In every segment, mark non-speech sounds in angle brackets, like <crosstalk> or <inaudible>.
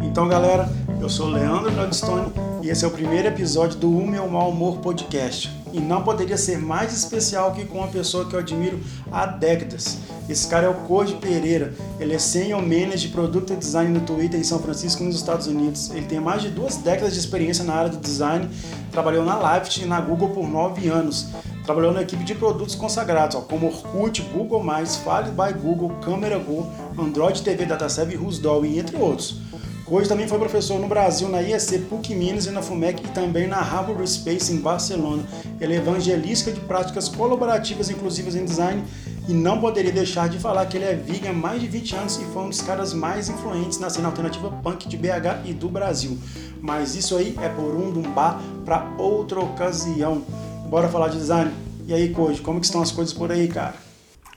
Então, galera, eu sou Leandro Gladstone e esse é o primeiro episódio do O Meu Mal Humor Podcast. E não poderia ser mais especial que com uma pessoa que eu admiro há décadas. Esse cara é o Code Pereira. Ele é Senior Manager de Product Design no Twitter em São Francisco, nos Estados Unidos. Ele tem mais de duas décadas de experiência na área do design. Trabalhou na Lift e na Google por nove anos. Trabalhou na equipe de produtos consagrados, ó, como Orkut, Google+, File by Google, Camera Go, Android TV DataServe Rusdol, e entre outros. Hoje também foi professor no Brasil, na IEC PUC Minas e na FUMEC e também na Harvard Space em Barcelona. Ele é evangelista de práticas colaborativas inclusivas em design e não poderia deixar de falar que ele é vegan há mais de 20 anos e foi um dos caras mais influentes na cena alternativa punk de BH e do Brasil. Mas isso aí é por um dumbá para outra ocasião. Bora falar de design? E aí, Koji, como que estão as coisas por aí, cara?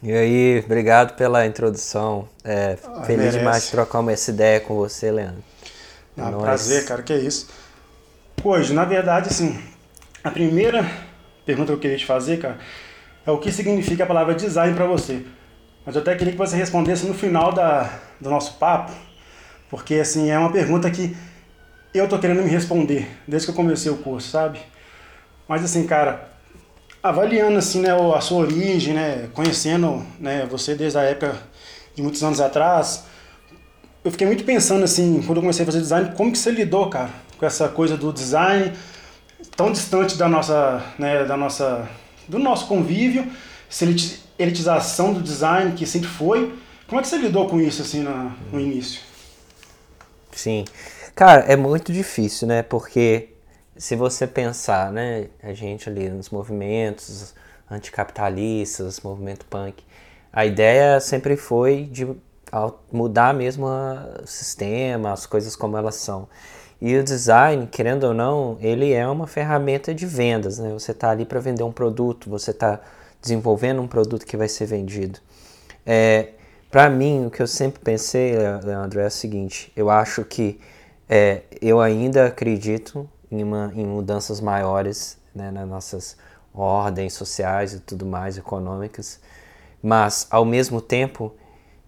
E aí, obrigado pela introdução. É, Ah, feliz merece. demais de trocar uma essa ideia com você, Leandro. É Ah, prazer, cara, que é isso. Hoje, na verdade, assim, a primeira pergunta que eu queria te fazer, cara, é o que significa a palavra design pra você. Mas eu até queria que você respondesse no final da, do nosso papo, porque, assim, é uma pergunta que eu tô querendo me responder desde que eu comecei o curso, sabe? Mas, assim, cara, avaliando, assim, né, a sua origem, né, conhecendo, né, você desde a época de muitos anos atrás, eu fiquei muito pensando assim, quando eu comecei a fazer design, como que você lidou, cara, com essa coisa do design tão distante da nossa, né, da nossa, do nosso convívio, essa eliti- elitização do design que sempre foi. Como é que você lidou com isso assim no início? Sim. Cara, é muito difícil, né? Porque se você pensar, né, a gente ali nos movimentos anticapitalistas, movimento punk, a ideia sempre foi de mudar mesmo o sistema, as coisas como elas são. E o design, querendo ou não, ele é uma ferramenta de vendas, né? Você está ali para vender um produto, você está desenvolvendo um produto que vai ser vendido. É, para mim, o que eu sempre pensei, Le- Leandro, é o seguinte: eu acho que é, eu ainda acredito em, uma, em mudanças maiores né, nas nossas ordens sociais e tudo mais, econômicas, mas ao mesmo tempo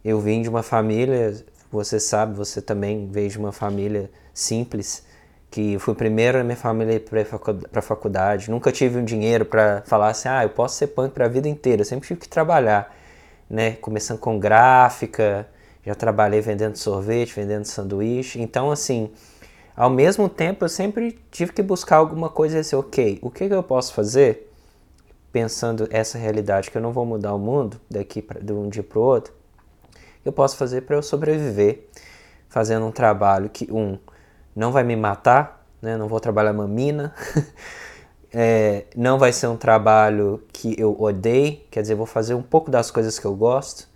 eu vim de uma família, você sabe, você também veio de uma família simples, que fui primeiro na minha família para a faculdade, nunca tive um dinheiro para falar assim, ah, eu posso ser punk para a vida inteira, eu sempre tive que trabalhar, né, começando com gráfica, já trabalhei vendendo sorvete, vendendo sanduíche, então assim, ao mesmo tempo eu sempre tive que buscar alguma coisa assim, ok, o que, que eu posso fazer pensando essa realidade que eu não vou mudar o mundo daqui pra, de um dia para o outro, eu posso fazer para eu sobreviver, fazendo um trabalho que um não vai me matar, né? Não vou trabalhar uma mina, <laughs> é, não vai ser um trabalho que eu odeio, quer dizer, vou fazer um pouco das coisas que eu gosto,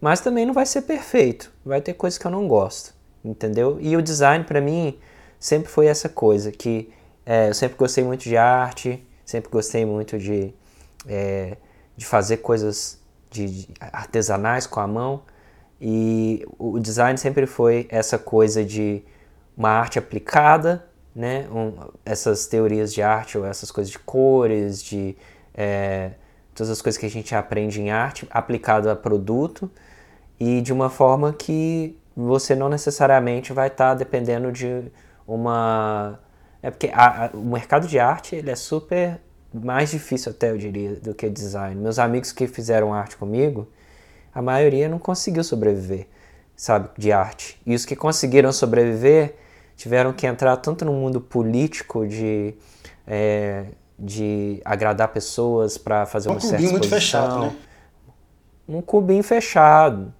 mas também não vai ser perfeito, vai ter coisas que eu não gosto, entendeu? E o design para mim sempre foi essa coisa que é, eu sempre gostei muito de arte, sempre gostei muito de é, de fazer coisas de, de artesanais com a mão e o design sempre foi essa coisa de uma arte aplicada, né? Um, essas teorias de arte ou essas coisas de cores, de é, todas as coisas que a gente aprende em arte aplicado a produto e de uma forma que você não necessariamente vai estar dependendo de uma é porque a, a, o mercado de arte ele é super mais difícil até eu diria do que design. Meus amigos que fizeram arte comigo, a maioria não conseguiu sobreviver, sabe, de arte. E os que conseguiram sobreviver tiveram que entrar tanto no mundo político de é, de agradar pessoas para fazer Um uma certa clubinho muito exposição. fechado, né? Um cubinho fechado.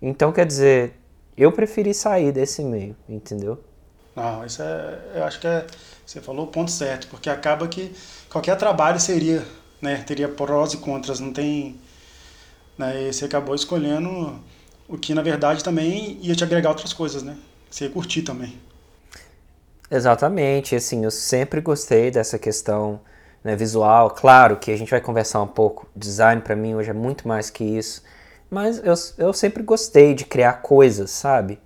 Então, quer dizer, eu preferi sair desse meio, entendeu? Não, isso é, eu acho que é, você falou o ponto certo, porque acaba que qualquer trabalho seria, né, teria prós e contras, não tem, né, e você acabou escolhendo o que na verdade também ia te agregar outras coisas, né? Você ia curtir também. Exatamente, assim, eu sempre gostei dessa questão né, visual. Claro que a gente vai conversar um pouco. Design para mim hoje é muito mais que isso, mas eu, eu sempre gostei de criar coisas, sabe?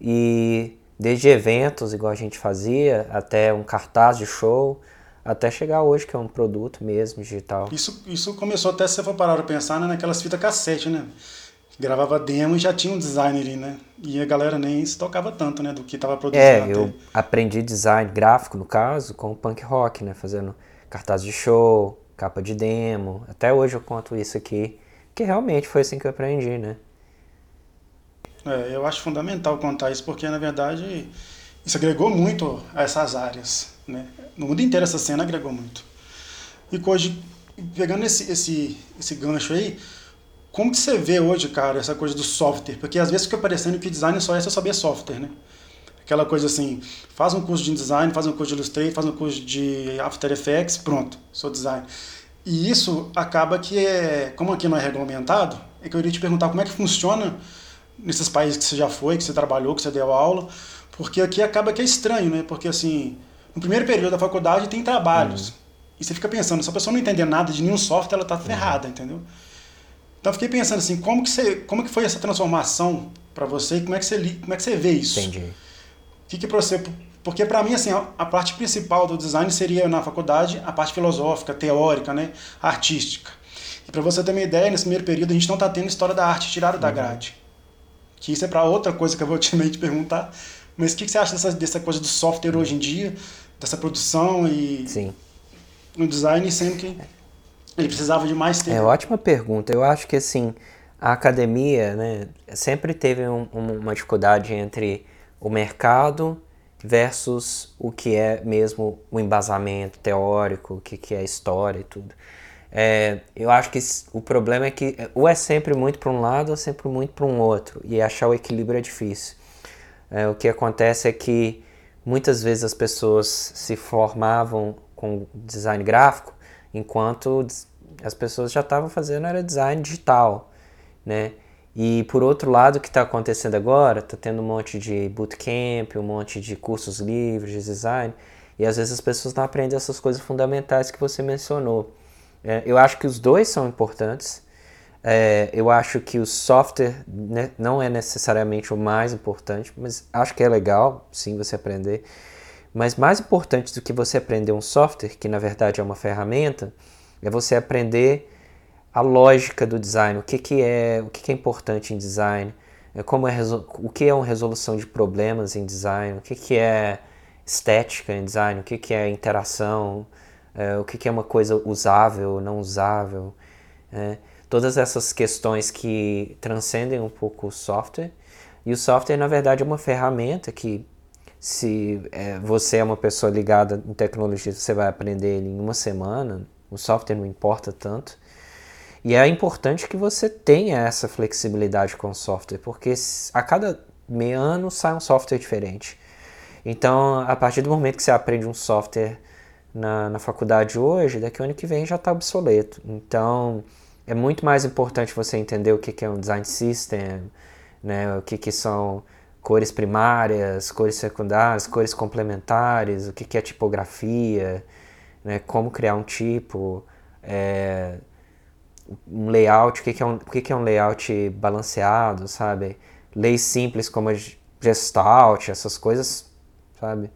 E desde eventos, igual a gente fazia, até um cartaz de show, até chegar hoje que é um produto mesmo digital. Isso, isso começou até se você for parar para pensar né, naquelas fitas cassete, né? Gravava demo e já tinha um designer, né? E a galera nem se tocava tanto, né? Do que estava produzindo. É, eu aprendi design gráfico, no caso, com o punk rock, né? Fazendo cartaz de show, capa de demo. Até hoje eu conto isso aqui, que realmente foi assim que eu aprendi, né? É, eu acho fundamental contar isso, porque na verdade isso agregou muito a essas áreas. Né? No mundo inteiro essa cena agregou muito. E hoje, pegando esse, esse, esse gancho aí, como que você vê hoje, cara, essa coisa do software? Porque às vezes fica parecendo que design só é só saber software, né? Aquela coisa assim, faz um curso de design, faz um curso de Illustrator, faz um curso de After Effects, pronto, sou design. E isso acaba que é, como aqui não é regulamentado, é que eu iria te perguntar como é que funciona nesses países que você já foi, que você trabalhou, que você deu aula, porque aqui acaba que é estranho, né? Porque assim, no primeiro período da faculdade tem trabalhos. Uhum. E você fica pensando, se a pessoa não entender nada de nenhum software, ela tá ferrada, uhum. entendeu? Então eu fiquei pensando assim, como que, você, como que foi essa transformação para você e como é que você, como é que você vê isso? Entendi. O que que você... Porque para mim, assim, a, a, parte principal do design seria na faculdade a parte filosófica, teórica, né? Artística. E para você ter uma ideia, nesse primeiro período a gente não está tendo história da arte tirada uhum. da grade. Que isso é para outra coisa que eu vou <laughs> te perguntar. Mas o que, que você acha dessa, dessa coisa do software hoje em dia, dessa produção e Sim. no design, sendo que ele precisava de mais tempo? É ótima pergunta. Eu acho que assim a academia, né, sempre teve um, uma dificuldade entre o mercado versus o que é mesmo o embasamento teórico, o que, que é história e tudo. É, eu acho que o problema é que ou é sempre muito para um lado ou sempre muito para um outro, e achar o equilíbrio é difícil. É, o que acontece é que muitas vezes as pessoas se formavam com design gráfico, enquanto as pessoas já estavam fazendo era design digital, né? E por outro lado, o que está acontecendo agora, está tendo um monte de bootcamp, um monte de cursos livres de design, e às vezes as pessoas não aprendem essas coisas fundamentais que você mencionou. É, eu acho que os dois são importantes, é, eu acho que o software né, não é necessariamente o mais importante, mas acho que é legal, sim, você aprender. Mas mais importante do que você aprender um software, que na verdade é uma ferramenta, é você aprender a lógica do design, o que, que é, o que, que é importante em design, é como é o que é uma resolução de problemas em design, o que, que é estética em design, o que, que é interação, é, o que, que é uma coisa usável, não usável. É todas essas questões que transcendem um pouco o software. E o software, na verdade, é uma ferramenta que, se é, você é uma pessoa ligada em tecnologia, você vai aprender ele em uma semana. O software não importa tanto. E é importante que você tenha essa flexibilidade com o software, porque a cada meio ano sai um software diferente. Então, a partir do momento que você aprende um software na, na faculdade hoje, daqui ao ano que vem já está obsoleto. Então, é muito mais importante você entender o que é um design system, né, o que, que são cores primárias, cores secundárias, cores complementares, o que, que é tipografia, né, como criar um tipo, é, um layout, o que, que, é um, o que, que é um layout balanceado, sabe? Leis simples como Gestalt, essas coisas, sabe?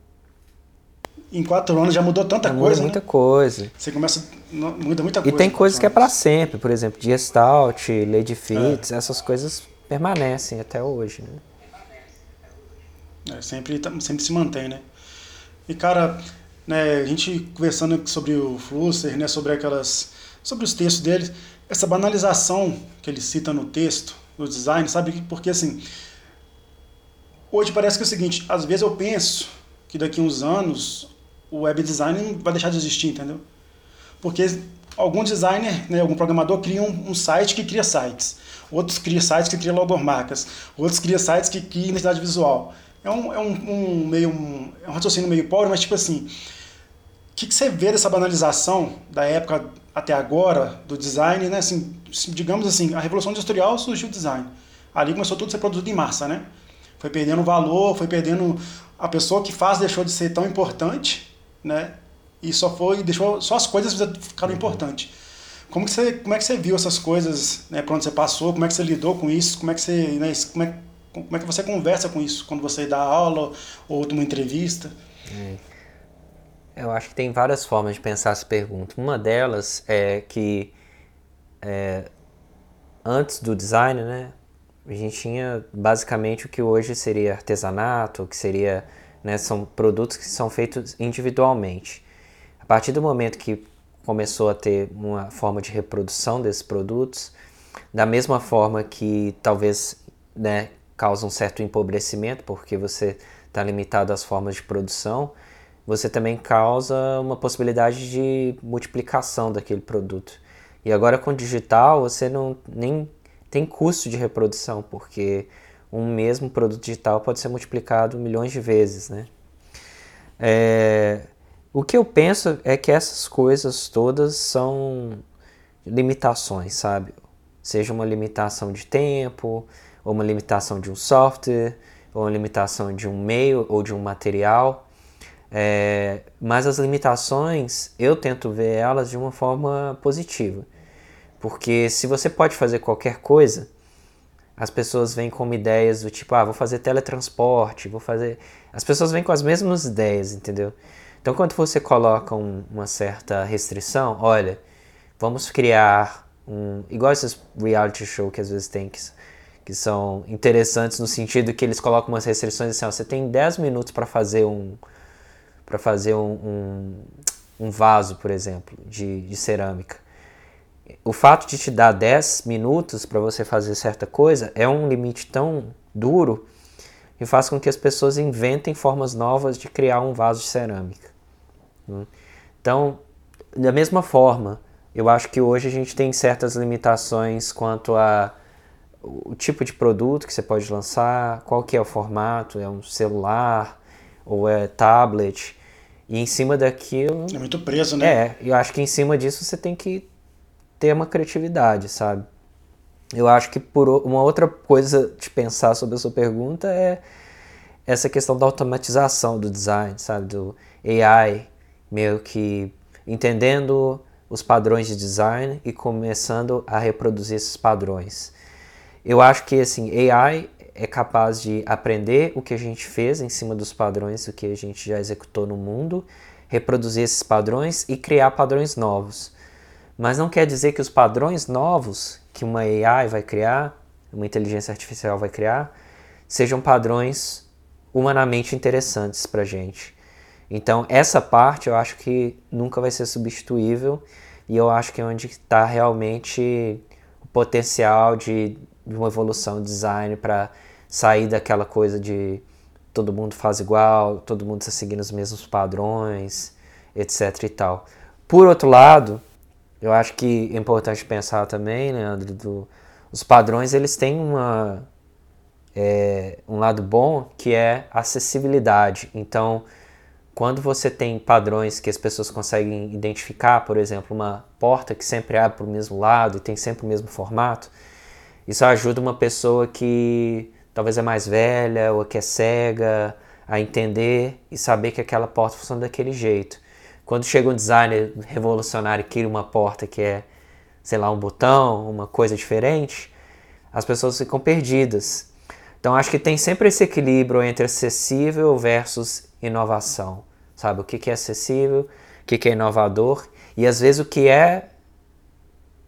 Em quatro anos já mudou tanta já coisa. Muda muita né? coisa. Você começa. Muda muita coisa. E tem coisas que é para sempre, por exemplo, Gestalt, Lady Fits, é. essas coisas permanecem até hoje. Né? É, sempre, sempre se mantém, né? E cara, né, a gente conversando sobre o Flusser, né, sobre aquelas. sobre os textos dele, essa banalização que ele cita no texto, no design, sabe? Porque assim. Hoje parece que é o seguinte, às vezes eu penso que daqui a uns anos o web design vai deixar de existir, entendeu? Porque algum designer, né, algum programador cria um, um site que cria sites, outros cria sites que cria logomarcas, outros cria sites que cria identidade visual. É um, é um, um meio um, é um raciocínio meio pobre, mas tipo assim, o que, que você vê dessa banalização da época até agora do design, né? Assim, digamos assim, a revolução industrial surgiu o design. Ali começou tudo a ser produzido em massa, né? Foi perdendo valor, foi perdendo a pessoa que faz deixou de ser tão importante né? E só foi, deixou, só as coisas ficaram importantes. Como que você, como é que você viu essas coisas, né? Por onde você passou? Como é que você lidou com isso? Como é que você, né? Como é, como é que você conversa com isso quando você dá aula ou uma entrevista? É. Eu acho que tem várias formas de pensar essa pergunta. Uma delas é que é, antes do design, né, A gente tinha basicamente o que hoje seria artesanato, o que seria, né, são produtos que são feitos individualmente. A partir do momento que começou a ter uma forma de reprodução desses produtos, da mesma forma que talvez né, causa um certo empobrecimento, porque você está limitado às formas de produção, você também causa uma possibilidade de multiplicação daquele produto. E agora com o digital você não nem tem custo de reprodução, porque um mesmo produto digital pode ser multiplicado milhões de vezes, né? É, o que eu penso é que essas coisas todas são limitações, sabe? Seja uma limitação de tempo, ou uma limitação de um software, ou uma limitação de um meio ou de um material. É, mas as limitações, eu tento ver elas de uma forma positiva. Porque se você pode fazer qualquer coisa, as pessoas vêm com ideias do tipo, ah, vou fazer teletransporte, vou fazer. As pessoas vêm com as mesmas ideias, entendeu? Então, quando você coloca um, uma certa restrição, olha, vamos criar um. Igual esses reality show que às vezes tem, que, que são interessantes no sentido que eles colocam umas restrições assim, ó, você tem 10 minutos para fazer um para fazer um, um, um, vaso, por exemplo, de, de cerâmica. O fato de te dar 10 minutos para você fazer certa coisa é um limite tão duro e faz com que as pessoas inventem formas novas de criar um vaso de cerâmica. Né? Então, da mesma forma, eu acho que hoje a gente tem certas limitações quanto a o tipo de produto que você pode lançar, qual que é o formato, é um celular ou é tablet. E em cima daquilo. É muito preso, né? É, eu acho que em cima disso você tem que ter uma criatividade, sabe? Eu acho que por uma outra coisa de pensar sobre a sua pergunta é essa questão da automatização do design, sabe? Do AI, meio que entendendo os padrões de design e começando a reproduzir esses padrões. Eu acho que assim, AI é capaz de aprender o que a gente fez em cima dos padrões do que a gente já executou no mundo, reproduzir esses padrões e criar padrões novos. Mas não quer dizer que os padrões novos que uma AI vai criar, uma inteligência artificial vai criar, sejam padrões humanamente interessantes para gente. Então, essa parte eu acho que nunca vai ser substituível e eu acho que é onde está realmente o potencial de, de uma evolução design para sair daquela coisa de todo mundo faz igual, todo mundo está seguindo os mesmos padrões, etc e tal. Por outro lado, eu acho que é importante pensar também, Leandro, do, os padrões eles têm uma, é, um lado bom que é acessibilidade. Então, quando você tem padrões que as pessoas conseguem identificar, por exemplo, uma porta que sempre abre para o mesmo lado e tem sempre o mesmo formato, isso ajuda uma pessoa que talvez é mais velha ou que é cega a entender e saber que aquela porta funciona daquele jeito. Quando chega um designer revolucionário e cria uma porta que é, sei lá, um botão, uma coisa diferente, as pessoas ficam perdidas. Então acho que tem sempre esse equilíbrio entre acessível versus inovação. Sabe o que é acessível, o que é inovador e às vezes o que é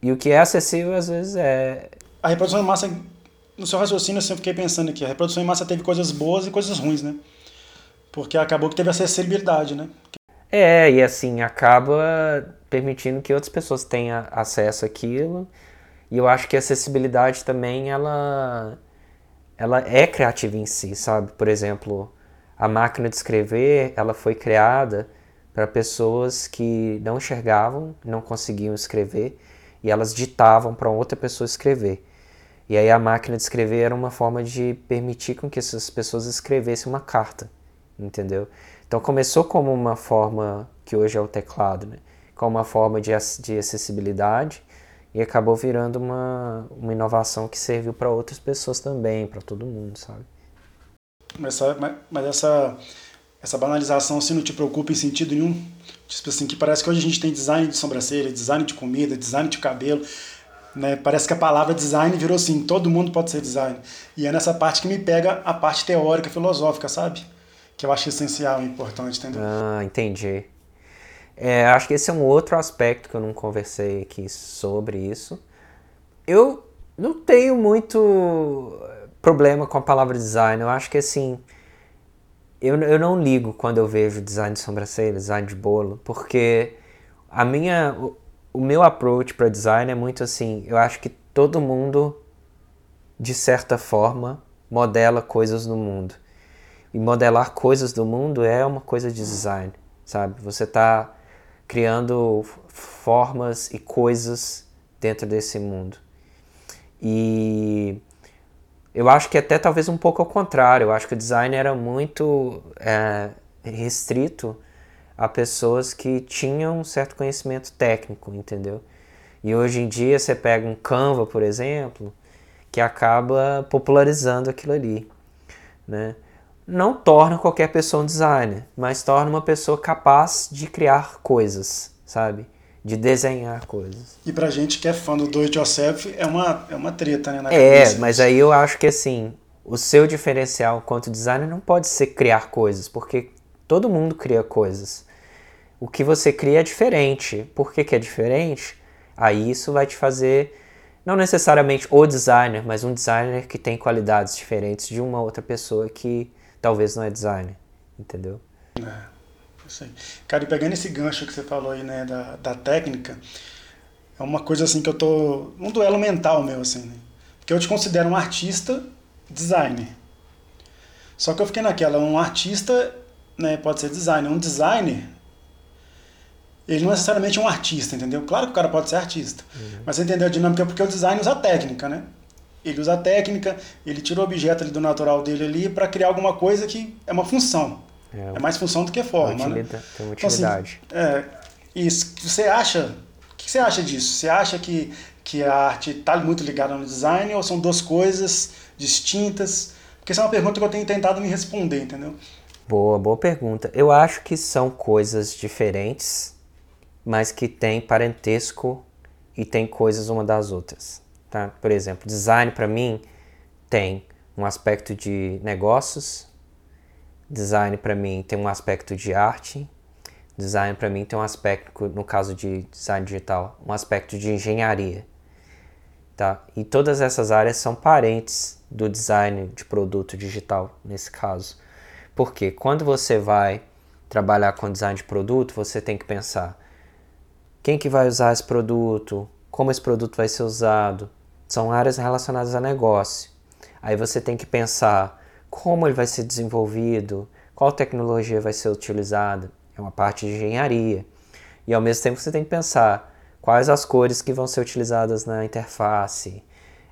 e o que é acessível às vezes é a reprodução em massa no seu raciocínio, eu sempre fiquei pensando aqui, a reprodução em massa teve coisas boas e coisas ruins, né? Porque acabou que teve acessibilidade, né? É, e assim, acaba permitindo que outras pessoas tenham acesso àquilo. E eu acho que a acessibilidade também, ela, ela é criativa em si, sabe? Por exemplo, a máquina de escrever, ela foi criada para pessoas que não enxergavam, não conseguiam escrever, e elas ditavam para outra pessoa escrever. E aí a máquina de escrever era uma forma de permitir com que essas pessoas escrevessem uma carta, entendeu? Então começou como uma forma que hoje é o teclado, né? Como uma forma de, de acessibilidade e acabou virando uma, uma inovação que serviu para outras pessoas também, para todo mundo, sabe? Mas, mas essa, essa banalização assim, não te preocupa em sentido nenhum? Tipo assim, que parece que hoje a gente tem design de sobrancelha, design de comida, design de cabelo. Né? Parece que a palavra design virou assim, todo mundo pode ser design. E é nessa parte que me pega a parte teórica, filosófica, sabe? Que eu acho essencial e importante, entendeu? Ah, entendi. É, acho que esse é um outro aspecto que eu não conversei aqui sobre isso. Eu não tenho muito problema com a palavra design. Eu acho que assim. Eu, eu não ligo quando eu vejo design de sobrancelha, design de bolo, porque a minha, o, o meu approach para design é muito assim. Eu acho que todo mundo, de certa forma, modela coisas no mundo. E modelar coisas do mundo é uma coisa de design, sabe? Você está criando formas e coisas dentro desse mundo. E eu acho que até talvez um pouco ao contrário. Eu acho que o design era muito é, restrito a pessoas que tinham um certo conhecimento técnico, entendeu? E hoje em dia você pega um Canva, por exemplo, que acaba popularizando aquilo ali, né? Não torna qualquer pessoa um designer, mas torna uma pessoa capaz de criar coisas, sabe? de desenhar coisas. E pra gente que é fã do do it yourself, é uma, é uma treta, né? é, mas aí eu acho que assim, o seu diferencial quanto designer não pode ser criar coisas, porque todo mundo cria coisas. O que você cria é diferente. Por que, que é diferente? Aí isso vai te fazer, não necessariamente o designer, mas um designer que tem qualidades diferentes de uma outra pessoa que talvez não é designer, entendeu? É. Isso aí. Cara, e pegando esse gancho que você falou aí, né, da, da técnica, é uma coisa assim que eu tô. um duelo mental meu, assim, né? Porque eu te considero um artista designer. Só que eu fiquei naquela, um artista né, pode ser designer. Um designer, ele não é necessariamente um artista, entendeu? Claro que o cara pode ser artista. Uhum. Mas você entendeu a dinâmica? Porque o design usa técnica, né? Ele usa técnica, ele tira o objeto ali do natural dele ali para criar alguma coisa que é uma função. É, é mais função do que forma, né? Tem uma utilidade. Então, assim, é, isso. Você acha... O que você acha disso? Você acha que, que a arte está muito ligada no design ou são duas coisas distintas? Porque essa é uma pergunta que eu tenho tentado me responder, entendeu? Boa, boa pergunta. Eu acho que são coisas diferentes, mas que têm parentesco e têm coisas uma das outras. Tá? Por exemplo, design para mim tem um aspecto de negócios, Design para mim tem um aspecto de arte. Design para mim tem um aspecto, no caso de design digital, um aspecto de engenharia. Tá? E todas essas áreas são parentes do design de produto digital, nesse caso. Porque quando você vai trabalhar com design de produto, você tem que pensar quem que vai usar esse produto, como esse produto vai ser usado. São áreas relacionadas a negócio. Aí você tem que pensar como ele vai ser desenvolvido, qual tecnologia vai ser utilizada. É uma parte de engenharia. E ao mesmo tempo você tem que pensar quais as cores que vão ser utilizadas na interface,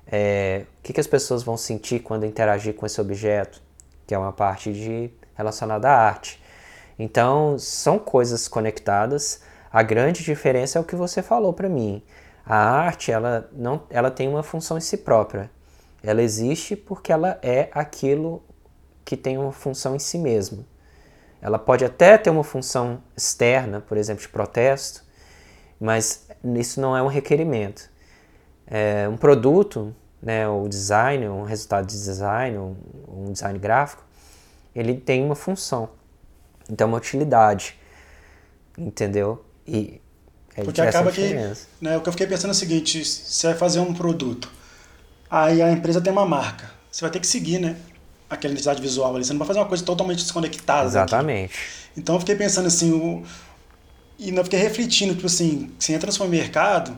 é, o que, que as pessoas vão sentir quando interagir com esse objeto, que é uma parte de, relacionada à arte. Então, são coisas conectadas. A grande diferença é o que você falou para mim. A arte, ela, não, ela tem uma função em si própria. Ela existe porque ela é aquilo que tem uma função em si mesma. Ela pode até ter uma função externa, por exemplo, de protesto, mas isso não é um requerimento. É um produto, né, o design, um resultado de design, um, um design gráfico, ele tem uma função, então uma utilidade, entendeu? E é Porque acaba que, né, o que eu fiquei pensando é o seguinte, você vai fazer um produto, aí a empresa tem uma marca, você vai ter que seguir, né? aquela identidade visual ali. Você não vai fazer uma coisa totalmente desconectada. Exatamente. Aqui. Então eu fiquei pensando assim, o... e eu fiquei refletindo, tipo assim, você entra no supermercado,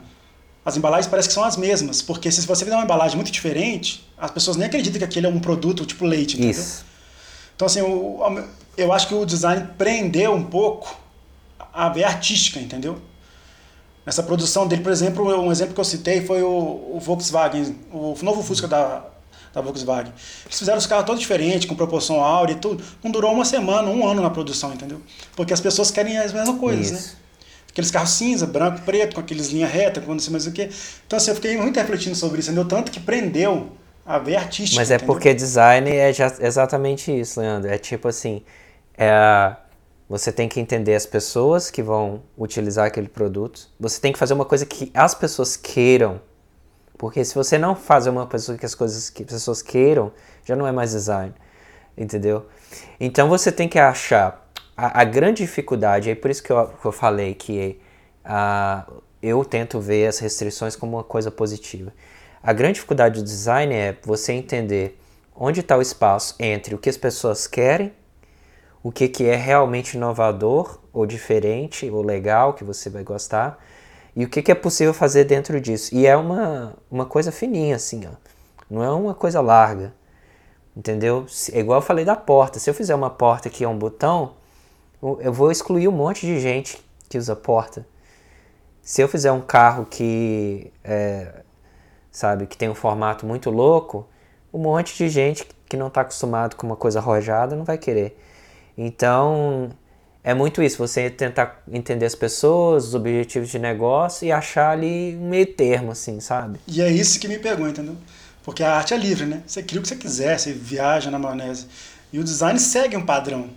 as embalagens parecem que são as mesmas, porque se você fizer uma embalagem muito diferente, as pessoas nem acreditam que aquele é um produto tipo leite, entendeu? Isso. Então assim, eu, eu acho que o design prendeu um pouco a ver artística, entendeu? Nessa produção dele, por exemplo, um exemplo que eu citei foi o, o Volkswagen, o novo Fusca da, da Volkswagen. Eles fizeram os carros todos diferentes, com proporção áurea e tudo. Não durou uma semana, um ano na produção, entendeu? Porque as pessoas querem as mesmas coisas, né? Isso. né? Aqueles carros cinza, branco, preto, com aqueles linha reta, com não sei mais o quê. Então, assim, eu fiquei muito refletindo sobre isso, entendeu? Tanto que prendeu a ver artística. Mas é entendeu? porque design é exatamente isso, Leandro. É tipo assim, é, você tem que entender as pessoas que vão utilizar aquele produto. Você tem que fazer uma coisa que as pessoas queiram porque se você não faz uma pessoa que as coisas que as pessoas queiram, já não é mais design. Entendeu? Então você tem que achar. A, a grande dificuldade, é por isso que eu, que eu falei que uh, eu tento ver as restrições como uma coisa positiva. A grande dificuldade do design é você entender onde está o espaço entre o que as pessoas querem, o que, que é realmente inovador ou diferente ou legal que você vai gostar e o que, que é possível fazer dentro disso. E é uma, uma coisa fininha assim, ó. não é uma coisa larga, entendeu? É igual eu falei da porta. Se eu fizer uma porta que é um botão, eu vou excluir um monte de gente que usa porta. Se eu fizer um carro que é, sabe? Que tem um formato muito louco, um monte de gente que não está acostumado com uma coisa arrojada não vai querer. Então, é muito isso, você tentar entender as pessoas, os objetivos de negócio e achar ali um meio termo, assim, sabe? E é isso que me pegou, entendeu? Porque a arte é livre, né? Você cria o que você quiser, você viaja na maionese. E o design segue um padrão.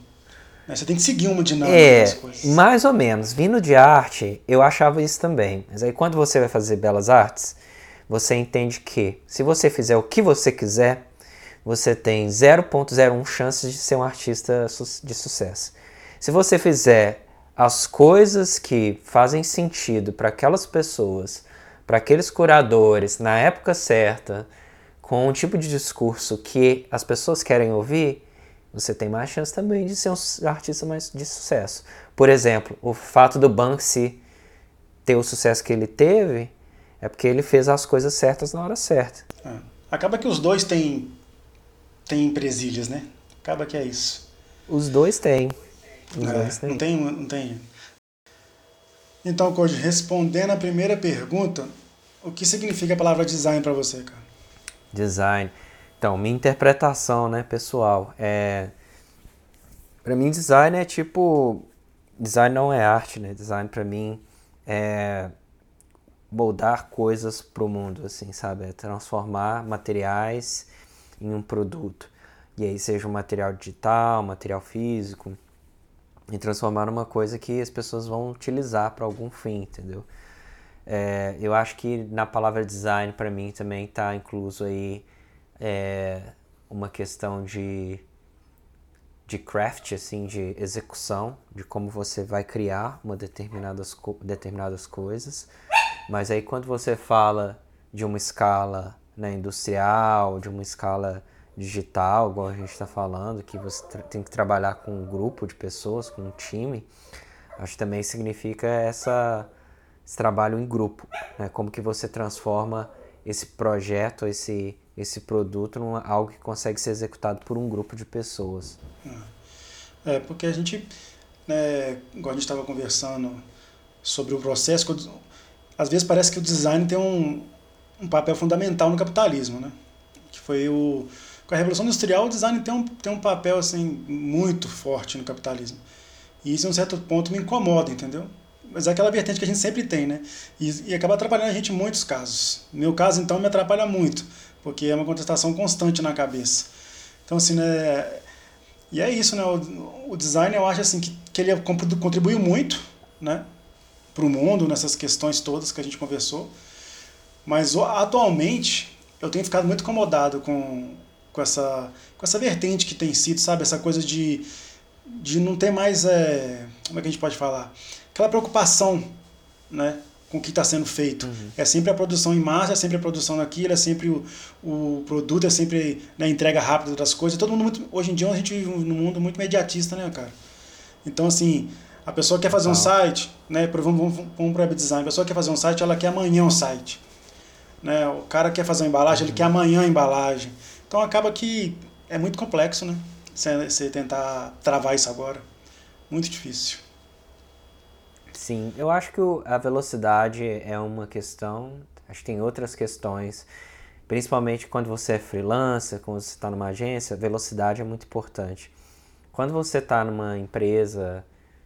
Né? Você tem que seguir uma dinâmica é, das coisas. Mais ou menos. Vindo de arte, eu achava isso também. Mas aí quando você vai fazer belas artes, você entende que se você fizer o que você quiser, você tem 0.01 chances de ser um artista de sucesso. Se você fizer as coisas que fazem sentido para aquelas pessoas, para aqueles curadores, na época certa, com um tipo de discurso que as pessoas querem ouvir, você tem mais chance também de ser um artista mais de sucesso. Por exemplo, o fato do Banksy ter o sucesso que ele teve é porque ele fez as coisas certas na hora certa. É. Acaba que os dois têm, têm presilhas, né? Acaba que é isso. Os dois têm. Os é, dois têm. Não tem, não tem. Então, Code, respondendo a primeira pergunta, o que significa a palavra design para você, cara? Design. Então, minha interpretação, né, pessoal, é para mim design é tipo design não é arte, né? Design para mim é moldar coisas para o mundo, assim, sabe? É transformar materiais em um produto. E aí seja um material digital, material físico, e transformar numa coisa que as pessoas vão utilizar para algum fim, entendeu? É, eu acho que na palavra design para mim também está incluso aí é, uma questão de de craft, assim, de execução, de como você vai criar uma determinadas, determinadas coisas. Mas aí quando você fala de uma escala né, industrial, de uma escala digital, igual a gente está falando, que você tem que trabalhar com um grupo de pessoas, com um time, acho que também significa essa, esse trabalho em grupo, né? como que você transforma esse projeto, esse, esse produto em algo que consegue ser executado por um grupo de pessoas. É, porque a gente, né, igual a gente estava conversando sobre o processo, às vezes parece que o design tem um, um papel fundamental no capitalismo, né? Que foi o com a revolução industrial o design tem um, tem um papel assim muito forte no capitalismo. E isso em um certo ponto me incomoda, entendeu? Mas é aquela vertente que a gente sempre tem, né? E, e acaba atrapalhando a gente em muitos casos. No meu caso, então, me atrapalha muito, porque é uma contestação constante na cabeça. Então, assim, né? E é isso, né? O, o design, eu acho assim que, que ele contribuiu muito, né? para o mundo nessas questões todas que a gente conversou. Mas atualmente eu tenho ficado muito incomodado com, com, essa, com essa vertente que tem sido, sabe? Essa coisa de, de não ter mais. É, como é que a gente pode falar? Aquela preocupação né, com o que está sendo feito. Uhum. É sempre a produção em massa, é sempre a produção daquilo, é sempre o, o produto, é sempre né, a entrega rápida das coisas. Todo mundo muito, hoje em dia a gente vive num mundo muito mediatista, né, cara? Então, assim, a pessoa quer fazer um site, né? Vamos, vamos, vamos para web design. A pessoa quer fazer um site, ela quer amanhã um site. Né? O cara quer fazer uma embalagem, uhum. ele quer amanhã a embalagem. Então acaba que é muito complexo, né? Você tentar travar isso agora. Muito difícil. Sim, eu acho que a velocidade é uma questão, acho que tem outras questões, principalmente quando você é freelancer, quando você está numa agência, velocidade é muito importante. Quando você está numa empresa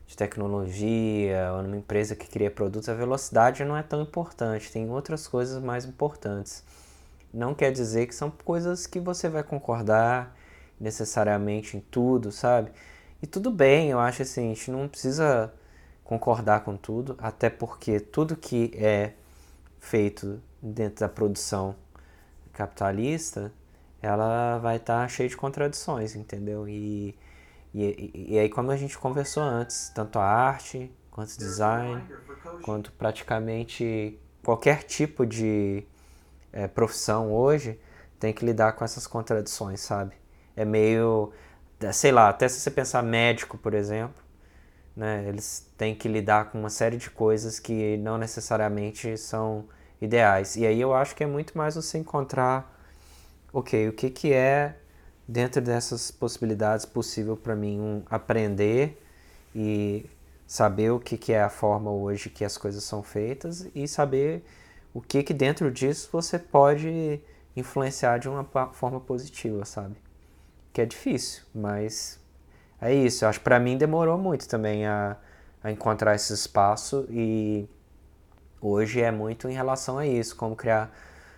de tecnologia ou numa empresa que cria produtos, a velocidade não é tão importante, tem outras coisas mais importantes. Não quer dizer que são coisas que você vai concordar necessariamente em tudo, sabe? E tudo bem, eu acho assim, a gente não precisa concordar com tudo, até porque tudo que é feito dentro da produção capitalista, ela vai estar tá cheia de contradições, entendeu? E e, e, e, aí, como a gente conversou antes, tanto a arte, quanto o design, quanto praticamente qualquer tipo de é, profissão hoje tem que lidar com essas contradições, sabe? É meio, sei lá, até se você pensar médico, por exemplo, né? Eles têm que lidar com uma série de coisas que não necessariamente são ideais. E aí eu acho que é muito mais você encontrar, ok, o que, que é dentro dessas possibilidades possível para mim um, aprender e saber o que, que é a forma hoje que as coisas são feitas e saber o que, que dentro disso você pode influenciar de uma forma positiva, sabe? Que é difícil, mas é isso. Eu acho que para mim demorou muito também a, a encontrar esse espaço e hoje é muito em relação a isso, como criar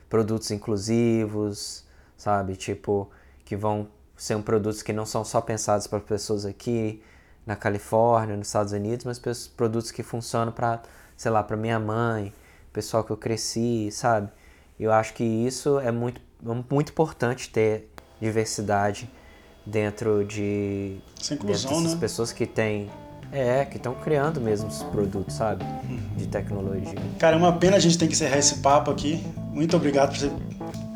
produtos inclusivos, sabe? Tipo, que vão ser um produtos que não são só pensados para pessoas aqui na Califórnia, nos Estados Unidos, mas produtos que funcionam para, sei lá, para minha mãe, pessoal que eu cresci, sabe? Eu acho que isso é muito, é muito importante ter diversidade dentro de Essa inclusão, dentro né? pessoas que têm é, que estão criando mesmo os produtos, sabe? De tecnologia. Cara, é uma pena a gente ter que encerrar esse papo aqui. Muito obrigado por você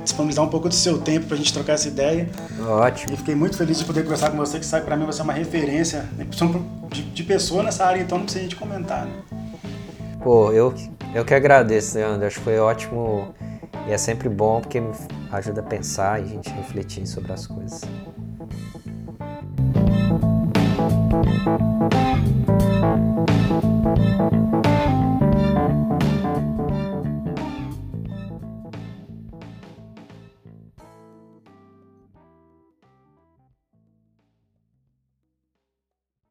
disponibilizar um pouco do seu tempo pra gente trocar essa ideia. Ótimo. E fiquei muito feliz de poder conversar com você, que sabe pra mim você é uma referência né? de, de pessoa nessa área, então não precisa a gente comentar, né? Pô, eu, eu que agradeço, Leandro. Acho que foi ótimo e é sempre bom porque me ajuda a pensar e a gente refletir sobre as coisas.